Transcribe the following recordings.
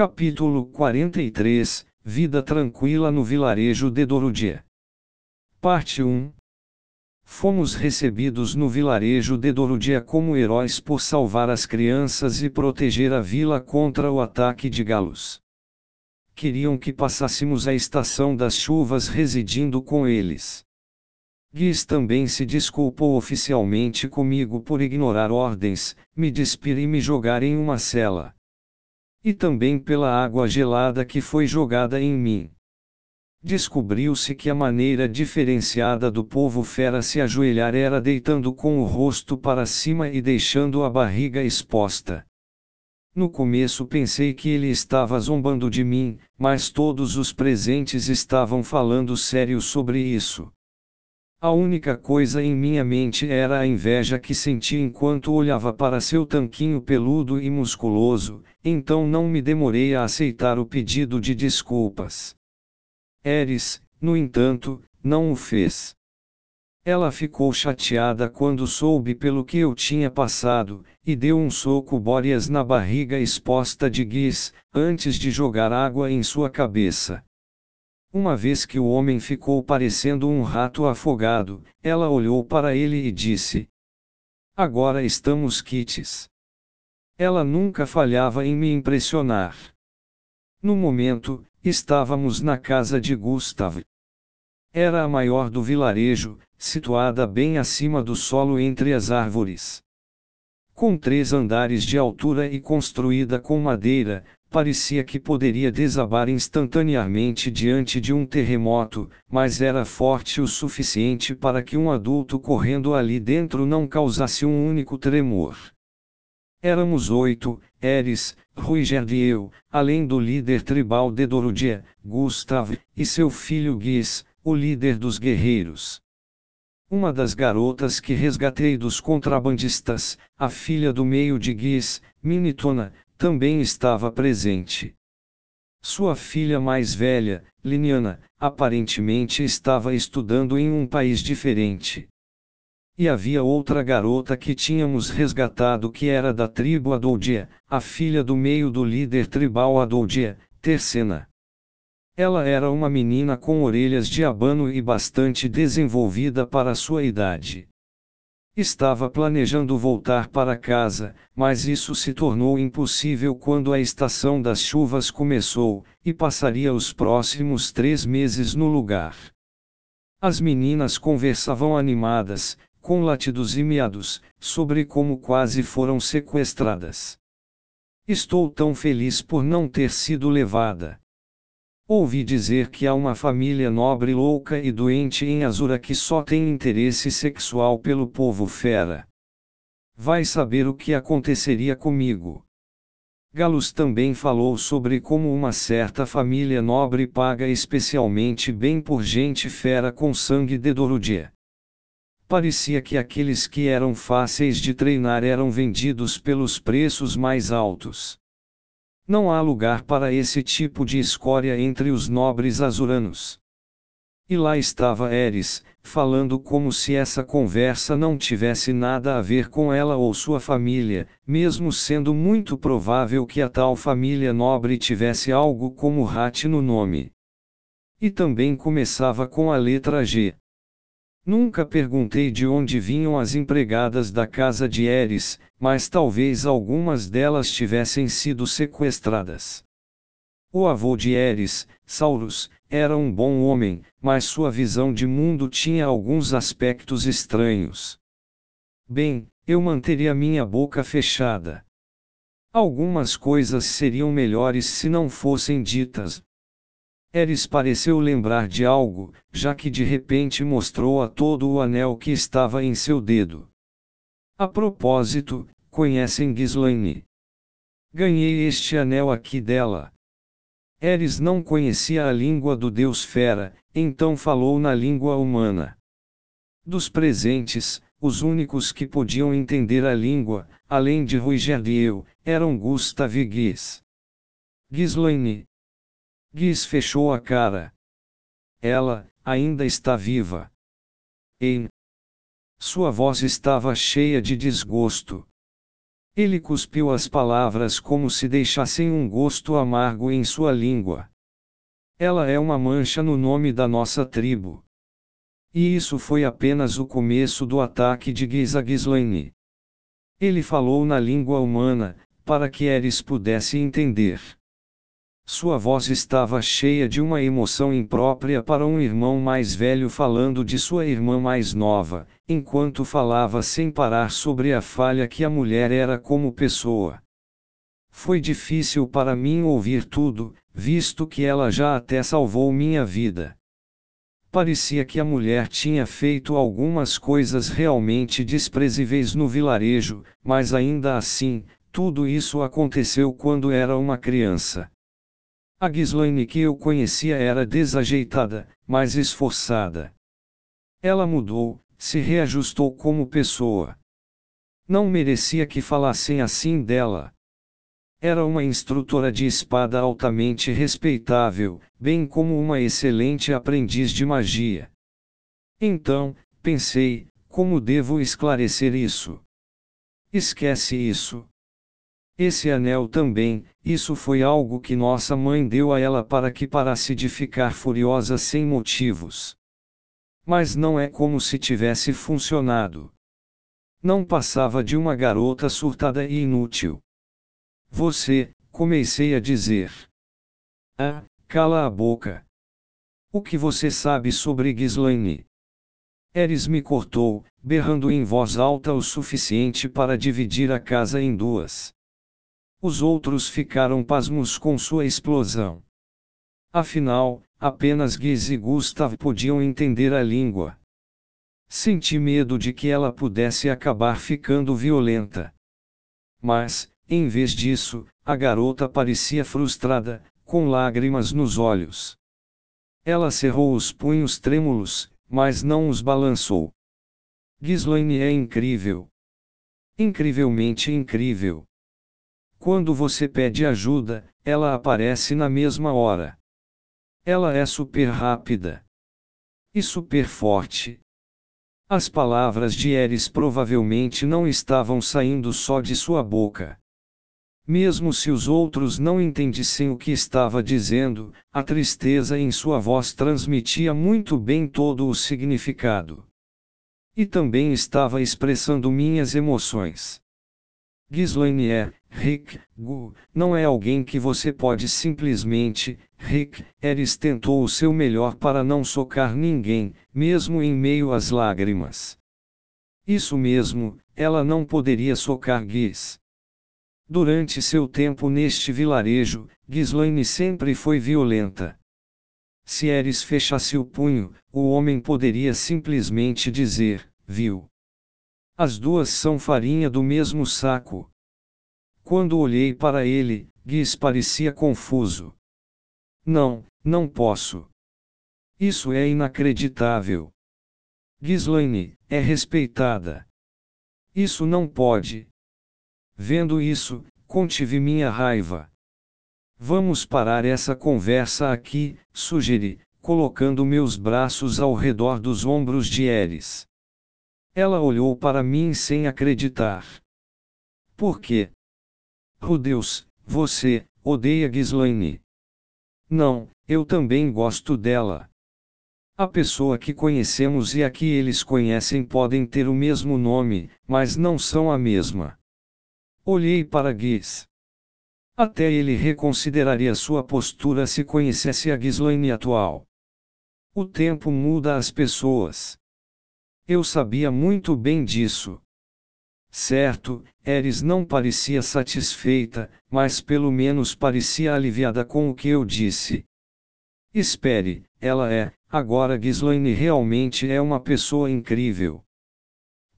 Capítulo 43 Vida tranquila no vilarejo de Dorudia. Parte 1 Fomos recebidos no vilarejo de Dorudia como heróis por salvar as crianças e proteger a vila contra o ataque de galos. Queriam que passássemos a estação das chuvas residindo com eles. Guiz também se desculpou oficialmente comigo por ignorar ordens, me despir e me jogar em uma cela. E também pela água gelada que foi jogada em mim. Descobriu-se que a maneira diferenciada do povo fera se ajoelhar era deitando com o rosto para cima e deixando a barriga exposta. No começo pensei que ele estava zombando de mim, mas todos os presentes estavam falando sério sobre isso. A única coisa em minha mente era a inveja que senti enquanto olhava para seu tanquinho peludo e musculoso, então não me demorei a aceitar o pedido de desculpas. Eris, no entanto, não o fez. Ela ficou chateada quando soube pelo que eu tinha passado, e deu um soco Bóreas na barriga exposta de Guis, antes de jogar água em sua cabeça. Uma vez que o homem ficou parecendo um rato afogado, ela olhou para ele e disse: Agora estamos quites. Ela nunca falhava em me impressionar. No momento, estávamos na casa de Gustav. Era a maior do vilarejo, situada bem acima do solo entre as árvores. Com três andares de altura e construída com madeira, parecia que poderia desabar instantaneamente diante de um terremoto, mas era forte o suficiente para que um adulto correndo ali dentro não causasse um único tremor. Éramos oito, Eris, Ruiger e eu, além do líder tribal de Dorudia, Gustav, e seu filho Guis, o líder dos guerreiros. Uma das garotas que resgatei dos contrabandistas, a filha do meio de Guis, Minitona, também estava presente. Sua filha mais velha, Liniana, aparentemente estava estudando em um país diferente. E havia outra garota que tínhamos resgatado que era da tribo Adoldia, a filha do meio do líder tribal Adoldia, Tercena. Ela era uma menina com orelhas de abano e bastante desenvolvida para sua idade. Estava planejando voltar para casa, mas isso se tornou impossível quando a estação das chuvas começou, e passaria os próximos três meses no lugar. As meninas conversavam animadas, com latidos e miados, sobre como quase foram sequestradas. Estou tão feliz por não ter sido levada. Ouvi dizer que há uma família nobre louca e doente em Azura que só tem interesse sexual pelo povo fera. Vai saber o que aconteceria comigo. Galus também falou sobre como uma certa família nobre paga especialmente bem por gente fera com sangue de Dorudia. Parecia que aqueles que eram fáceis de treinar eram vendidos pelos preços mais altos. Não há lugar para esse tipo de escória entre os nobres azuranos. E lá estava Eris, falando como se essa conversa não tivesse nada a ver com ela ou sua família, mesmo sendo muito provável que a tal família nobre tivesse algo como Rat no nome. E também começava com a letra G. Nunca perguntei de onde vinham as empregadas da casa de Eris, mas talvez algumas delas tivessem sido sequestradas. O avô de Eris, Saurus, era um bom homem, mas sua visão de mundo tinha alguns aspectos estranhos. Bem, eu manteria minha boca fechada. Algumas coisas seriam melhores se não fossem ditas, Eris pareceu lembrar de algo, já que de repente mostrou a todo o anel que estava em seu dedo. A propósito, conhecem Ghislaine? Ganhei este anel aqui dela. Eris não conhecia a língua do deus Fera, então falou na língua humana. Dos presentes, os únicos que podiam entender a língua, além de Ruiger e eu, eram Gustav e Guis. Ghislaine, Guiz fechou a cara. Ela, ainda está viva. Em. Sua voz estava cheia de desgosto. Ele cuspiu as palavras como se deixassem um gosto amargo em sua língua. Ela é uma mancha no nome da nossa tribo. E isso foi apenas o começo do ataque de Giza Gislaine. Ele falou na língua humana, para que Eris pudesse entender. Sua voz estava cheia de uma emoção imprópria para um irmão mais velho falando de sua irmã mais nova, enquanto falava sem parar sobre a falha que a mulher era como pessoa. Foi difícil para mim ouvir tudo, visto que ela já até salvou minha vida. Parecia que a mulher tinha feito algumas coisas realmente desprezíveis no vilarejo, mas ainda assim, tudo isso aconteceu quando era uma criança. A Ghislaine que eu conhecia era desajeitada, mas esforçada. Ela mudou, se reajustou como pessoa. Não merecia que falassem assim dela. Era uma instrutora de espada altamente respeitável, bem como uma excelente aprendiz de magia. Então, pensei, como devo esclarecer isso? Esquece isso. Esse anel também, isso foi algo que nossa mãe deu a ela para que parasse de ficar furiosa sem motivos. Mas não é como se tivesse funcionado. Não passava de uma garota surtada e inútil. Você, comecei a dizer. Ah, cala a boca. O que você sabe sobre Ghislaine? Eris me cortou, berrando em voz alta o suficiente para dividir a casa em duas. Os outros ficaram pasmos com sua explosão. Afinal, apenas Giz e Gustav podiam entender a língua. Senti medo de que ela pudesse acabar ficando violenta. Mas, em vez disso, a garota parecia frustrada, com lágrimas nos olhos. Ela cerrou os punhos trêmulos, mas não os balançou. Ghislaine é incrível. Incrivelmente incrível. Quando você pede ajuda, ela aparece na mesma hora. Ela é super rápida. E super forte. As palavras de Eris provavelmente não estavam saindo só de sua boca. Mesmo se os outros não entendissem o que estava dizendo, a tristeza em sua voz transmitia muito bem todo o significado. E também estava expressando minhas emoções. Ghislaine é, Rick, Gu, não é alguém que você pode simplesmente, Rick, Eris tentou o seu melhor para não socar ninguém, mesmo em meio às lágrimas. Isso mesmo, ela não poderia socar Giz. Durante seu tempo neste vilarejo, Ghislaine sempre foi violenta. Se Eris fechasse o punho, o homem poderia simplesmente dizer, viu. As duas são farinha do mesmo saco. Quando olhei para ele, Guiz parecia confuso. Não, não posso. Isso é inacreditável. Ghislaine, é respeitada. Isso não pode. Vendo isso, contive minha raiva. Vamos parar essa conversa aqui, sugeri, colocando meus braços ao redor dos ombros de Eris. Ela olhou para mim sem acreditar. Por quê? Oh Deus, você, odeia Ghislaine. Não, eu também gosto dela. A pessoa que conhecemos e a que eles conhecem podem ter o mesmo nome, mas não são a mesma. Olhei para Giz. Até ele reconsideraria sua postura se conhecesse a Ghislaine atual. O tempo muda as pessoas. Eu sabia muito bem disso. Certo, Eris não parecia satisfeita, mas pelo menos parecia aliviada com o que eu disse. Espere, ela é, agora Ghislaine realmente é uma pessoa incrível.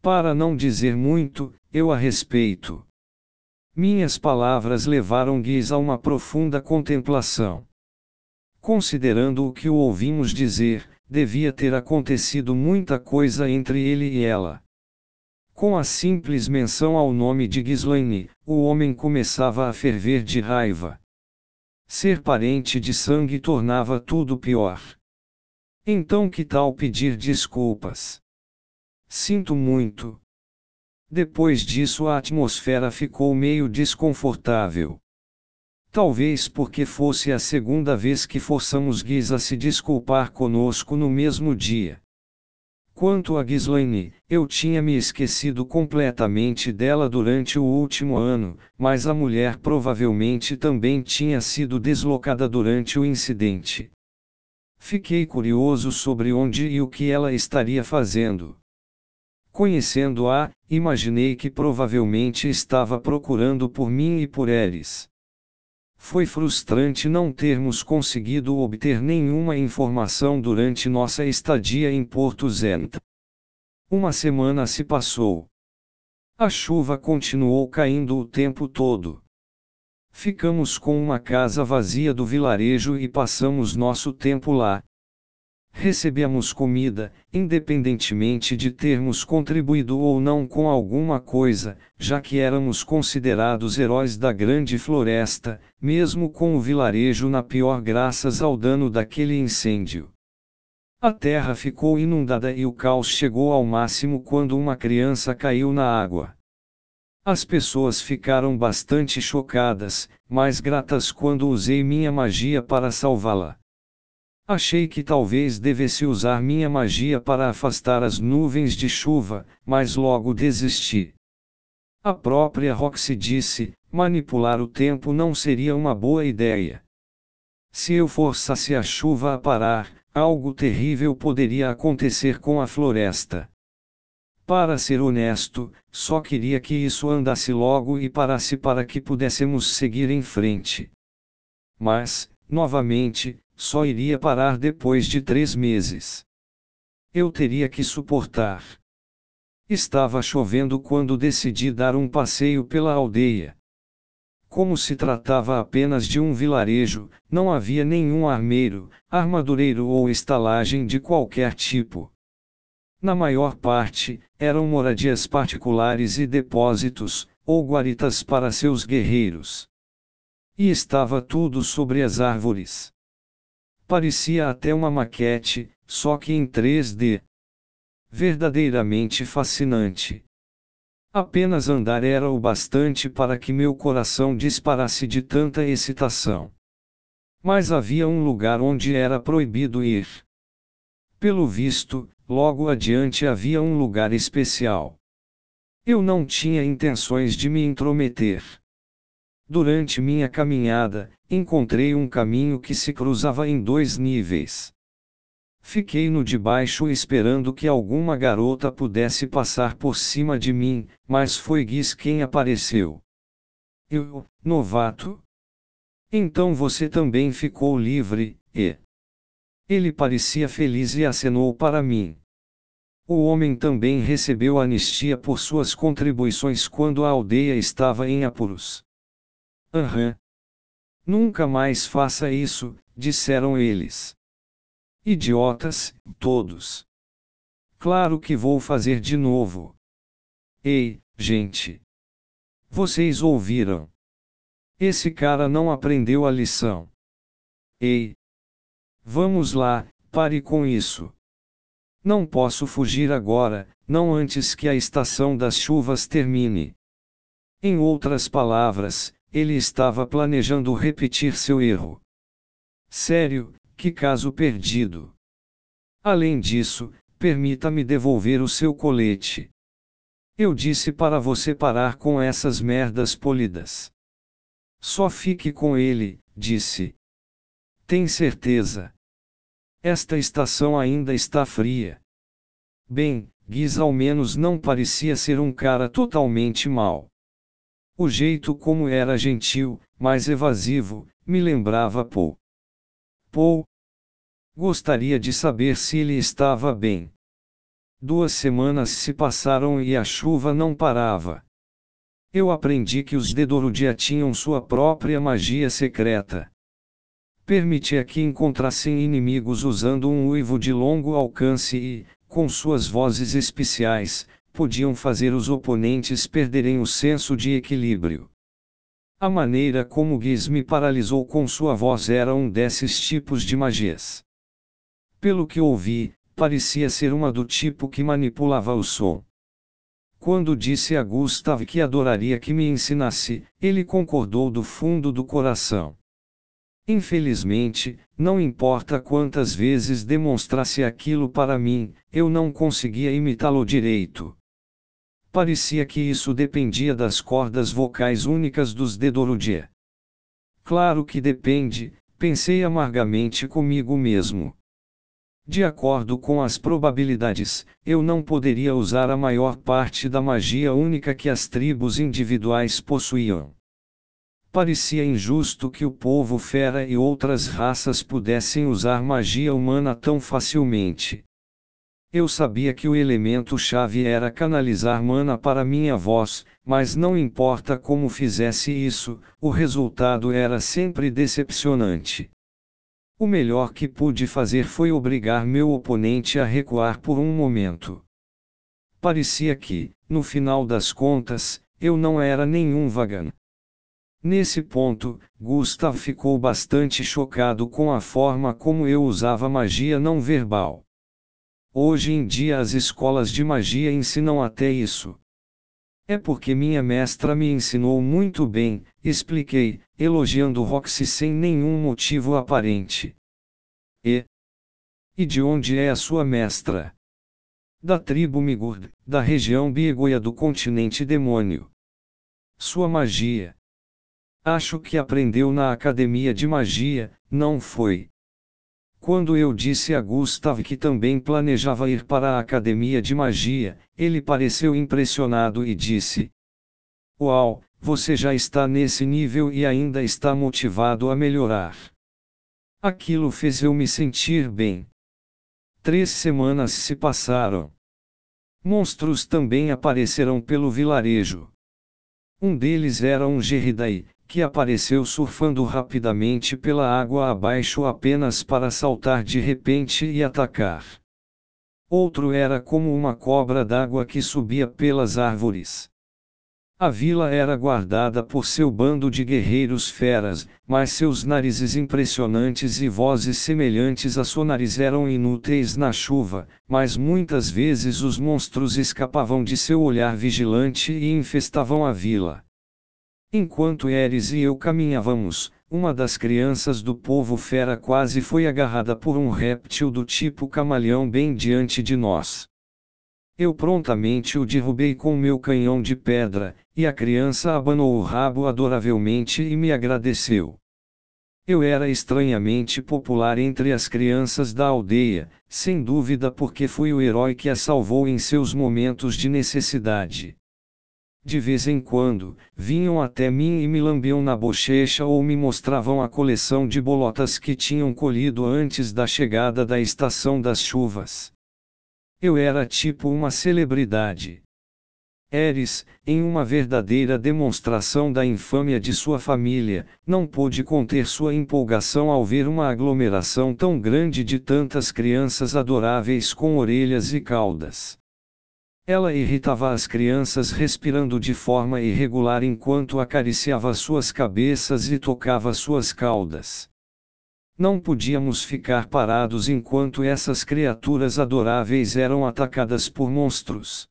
Para não dizer muito, eu a respeito. Minhas palavras levaram Giz a uma profunda contemplação. Considerando o que o ouvimos dizer, devia ter acontecido muita coisa entre ele e ela. Com a simples menção ao nome de Ghislaine, o homem começava a ferver de raiva. Ser parente de sangue tornava tudo pior. Então que tal pedir desculpas? Sinto muito. Depois disso a atmosfera ficou meio desconfortável. Talvez porque fosse a segunda vez que forçamos Giz a se desculpar conosco no mesmo dia. Quanto a Ghislaine, eu tinha me esquecido completamente dela durante o último ano, mas a mulher provavelmente também tinha sido deslocada durante o incidente. Fiquei curioso sobre onde e o que ela estaria fazendo. Conhecendo-a, imaginei que provavelmente estava procurando por mim e por eles. Foi frustrante não termos conseguido obter nenhuma informação durante nossa estadia em Porto Zent. Uma semana se passou. A chuva continuou caindo o tempo todo. Ficamos com uma casa vazia do vilarejo e passamos nosso tempo lá, recebíamos comida, independentemente de termos contribuído ou não com alguma coisa, já que éramos considerados heróis da grande floresta, mesmo com o vilarejo na pior graças ao dano daquele incêndio. A terra ficou inundada e o caos chegou ao máximo quando uma criança caiu na água. As pessoas ficaram bastante chocadas, mas gratas quando usei minha magia para salvá-la. Achei que talvez devesse usar minha magia para afastar as nuvens de chuva, mas logo desisti. A própria Roxy disse: manipular o tempo não seria uma boa ideia. Se eu forçasse a chuva a parar, algo terrível poderia acontecer com a floresta. Para ser honesto, só queria que isso andasse logo e parasse para que pudéssemos seguir em frente. Mas, novamente, só iria parar depois de três meses. Eu teria que suportar. Estava chovendo quando decidi dar um passeio pela aldeia. Como se tratava apenas de um vilarejo, não havia nenhum armeiro, armadureiro ou estalagem de qualquer tipo. Na maior parte, eram moradias particulares e depósitos, ou guaritas para seus guerreiros. E estava tudo sobre as árvores. Parecia até uma maquete, só que em 3D. Verdadeiramente fascinante. Apenas andar era o bastante para que meu coração disparasse de tanta excitação. Mas havia um lugar onde era proibido ir. Pelo visto, logo adiante havia um lugar especial. Eu não tinha intenções de me intrometer. Durante minha caminhada, encontrei um caminho que se cruzava em dois níveis. Fiquei no de baixo esperando que alguma garota pudesse passar por cima de mim, mas foi Guiz quem apareceu. Eu, novato? Então você também ficou livre, e. Ele parecia feliz e acenou para mim. O homem também recebeu anistia por suas contribuições quando a aldeia estava em apuros. Aham. Nunca mais faça isso, disseram eles. Idiotas, todos. Claro que vou fazer de novo. Ei, gente. Vocês ouviram? Esse cara não aprendeu a lição. Ei. Vamos lá, pare com isso. Não posso fugir agora, não antes que a estação das chuvas termine. Em outras palavras, ele estava planejando repetir seu erro. Sério, que caso perdido. Além disso, permita-me devolver o seu colete. Eu disse para você parar com essas merdas polidas. Só fique com ele, disse. Tem certeza? Esta estação ainda está fria. Bem, Giz ao menos não parecia ser um cara totalmente mau. O jeito como era gentil, mas evasivo, me lembrava Paul. Paul. Gostaria de saber se ele estava bem. Duas semanas se passaram e a chuva não parava. Eu aprendi que os Dedorudia tinham sua própria magia secreta. Permitia que encontrassem inimigos usando um uivo de longo alcance e, com suas vozes especiais, podiam fazer os oponentes perderem o senso de equilíbrio. A maneira como Giz me paralisou com sua voz era um desses tipos de magias. Pelo que ouvi, parecia ser uma do tipo que manipulava o som. quando disse a Gustav que adoraria que me ensinasse, ele concordou do fundo do coração. Infelizmente, não importa quantas vezes demonstrasse aquilo para mim, eu não conseguia imitá-lo direito. Parecia que isso dependia das cordas vocais únicas dos Dedorudie. Claro que depende, pensei amargamente comigo mesmo. De acordo com as probabilidades, eu não poderia usar a maior parte da magia única que as tribos individuais possuíam. Parecia injusto que o povo fera e outras raças pudessem usar magia humana tão facilmente. Eu sabia que o elemento-chave era canalizar mana para minha voz, mas não importa como fizesse isso, o resultado era sempre decepcionante. O melhor que pude fazer foi obrigar meu oponente a recuar por um momento. Parecia que, no final das contas, eu não era nenhum Vagan. Nesse ponto, Gustav ficou bastante chocado com a forma como eu usava magia não verbal. Hoje em dia as escolas de magia ensinam até isso. É porque minha mestra me ensinou muito bem, expliquei, elogiando Roxy sem nenhum motivo aparente. E. E de onde é a sua mestra? Da tribo Migurd, da região Biegoia do continente demônio. Sua magia. Acho que aprendeu na academia de magia, não foi? Quando eu disse a Gustav que também planejava ir para a academia de magia, ele pareceu impressionado e disse: Uau, você já está nesse nível e ainda está motivado a melhorar. Aquilo fez eu me sentir bem. Três semanas se passaram. Monstros também apareceram pelo vilarejo. Um deles era um Gerridai, que apareceu surfando rapidamente pela água abaixo apenas para saltar de repente e atacar. Outro era como uma cobra d'água que subia pelas árvores. A vila era guardada por seu bando de guerreiros feras, mas seus narizes impressionantes e vozes semelhantes a sonares eram inúteis na chuva, mas muitas vezes os monstros escapavam de seu olhar vigilante e infestavam a vila. Enquanto Eris e eu caminhávamos, uma das crianças do povo fera quase foi agarrada por um réptil do tipo camaleão bem diante de nós. Eu prontamente o derrubei com meu canhão de pedra, e a criança abanou o rabo adoravelmente e me agradeceu. Eu era estranhamente popular entre as crianças da aldeia, sem dúvida porque fui o herói que a salvou em seus momentos de necessidade. De vez em quando, vinham até mim e me lambiam na bochecha ou me mostravam a coleção de bolotas que tinham colhido antes da chegada da estação das chuvas. Eu era tipo uma celebridade. Eris, em uma verdadeira demonstração da infâmia de sua família, não pôde conter sua empolgação ao ver uma aglomeração tão grande de tantas crianças adoráveis com orelhas e caudas. Ela irritava as crianças respirando de forma irregular enquanto acariciava suas cabeças e tocava suas caudas. Não podíamos ficar parados enquanto essas criaturas adoráveis eram atacadas por monstros.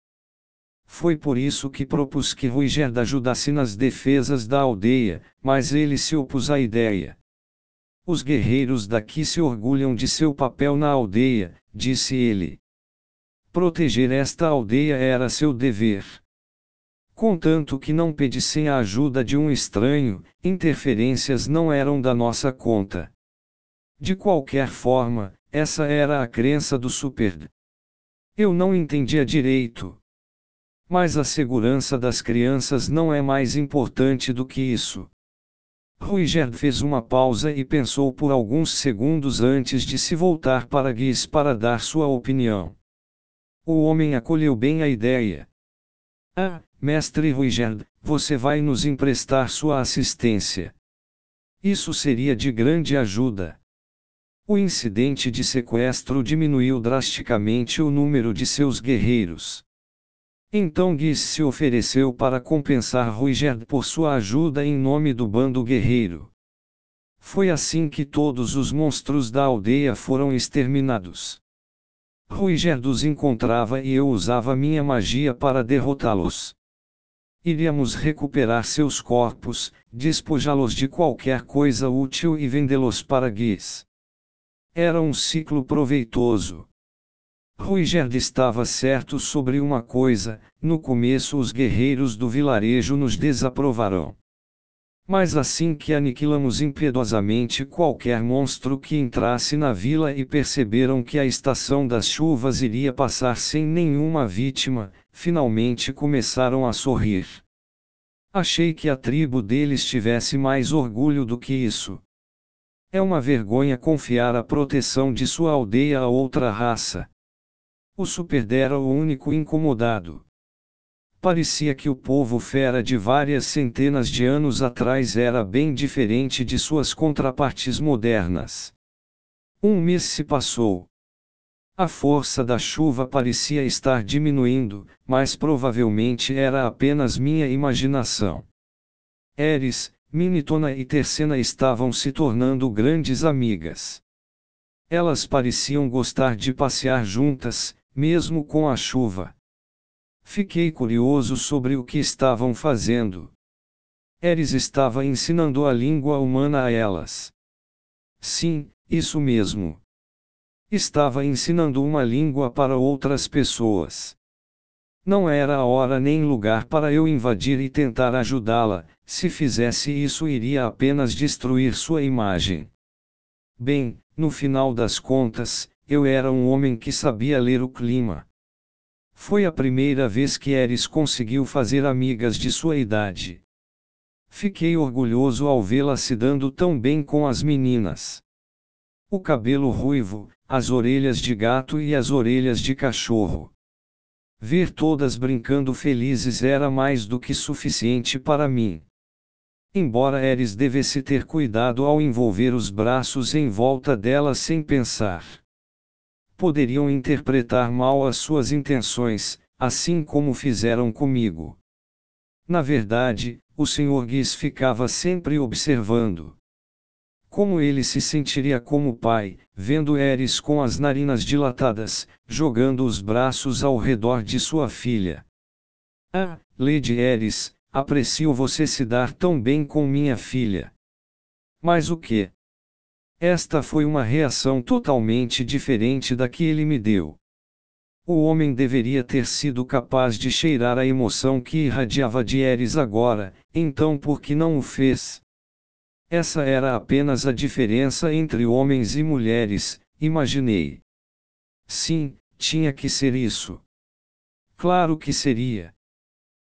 Foi por isso que propus que Ruigerd ajudasse nas defesas da aldeia, mas ele se opôs à ideia. Os guerreiros daqui se orgulham de seu papel na aldeia, disse ele. Proteger esta aldeia era seu dever. Contanto que não pedissem a ajuda de um estranho, interferências não eram da nossa conta. De qualquer forma, essa era a crença do Super. Eu não entendia direito. Mas a segurança das crianças não é mais importante do que isso. Ruigerd fez uma pausa e pensou por alguns segundos antes de se voltar para Guiz para dar sua opinião. O homem acolheu bem a ideia. Ah, mestre Ruigerd, você vai nos emprestar sua assistência. Isso seria de grande ajuda. O incidente de sequestro diminuiu drasticamente o número de seus guerreiros. Então Guiz se ofereceu para compensar Ruigerd por sua ajuda em nome do bando guerreiro. Foi assim que todos os monstros da aldeia foram exterminados. Ruiger os encontrava e eu usava minha magia para derrotá-los. Iríamos recuperar seus corpos, despojá-los de qualquer coisa útil e vendê-los para guis. Era um ciclo proveitoso. Ruigerd estava certo sobre uma coisa: no começo os guerreiros do vilarejo nos desaprovarão. Mas assim que aniquilamos impiedosamente qualquer monstro que entrasse na vila e perceberam que a estação das chuvas iria passar sem nenhuma vítima, finalmente começaram a sorrir. Achei que a tribo deles tivesse mais orgulho do que isso. É uma vergonha confiar a proteção de sua aldeia a outra raça. O Super era o único incomodado. Parecia que o povo fera de várias centenas de anos atrás era bem diferente de suas contrapartes modernas. Um mês se passou. A força da chuva parecia estar diminuindo, mas provavelmente era apenas minha imaginação. Eris, Minitona e Tercena estavam se tornando grandes amigas. Elas pareciam gostar de passear juntas, mesmo com a chuva. Fiquei curioso sobre o que estavam fazendo. Eris estava ensinando a língua humana a elas. Sim, isso mesmo. Estava ensinando uma língua para outras pessoas. Não era a hora nem lugar para eu invadir e tentar ajudá-la, se fizesse isso iria apenas destruir sua imagem. Bem, no final das contas, eu era um homem que sabia ler o clima. Foi a primeira vez que Eris conseguiu fazer amigas de sua idade. Fiquei orgulhoso ao vê-la se dando tão bem com as meninas. O cabelo ruivo, as orelhas de gato e as orelhas de cachorro. Ver todas brincando felizes era mais do que suficiente para mim. Embora Eris devesse ter cuidado ao envolver os braços em volta dela sem pensar poderiam interpretar mal as suas intenções, assim como fizeram comigo. Na verdade, o Sr. Guiz ficava sempre observando. Como ele se sentiria como pai, vendo Eris com as narinas dilatadas, jogando os braços ao redor de sua filha. Ah, Lady Eris, aprecio você se dar tão bem com minha filha. Mas o que? Esta foi uma reação totalmente diferente da que ele me deu. O homem deveria ter sido capaz de cheirar a emoção que irradiava de Eris agora, então por que não o fez? Essa era apenas a diferença entre homens e mulheres, imaginei. Sim, tinha que ser isso. Claro que seria.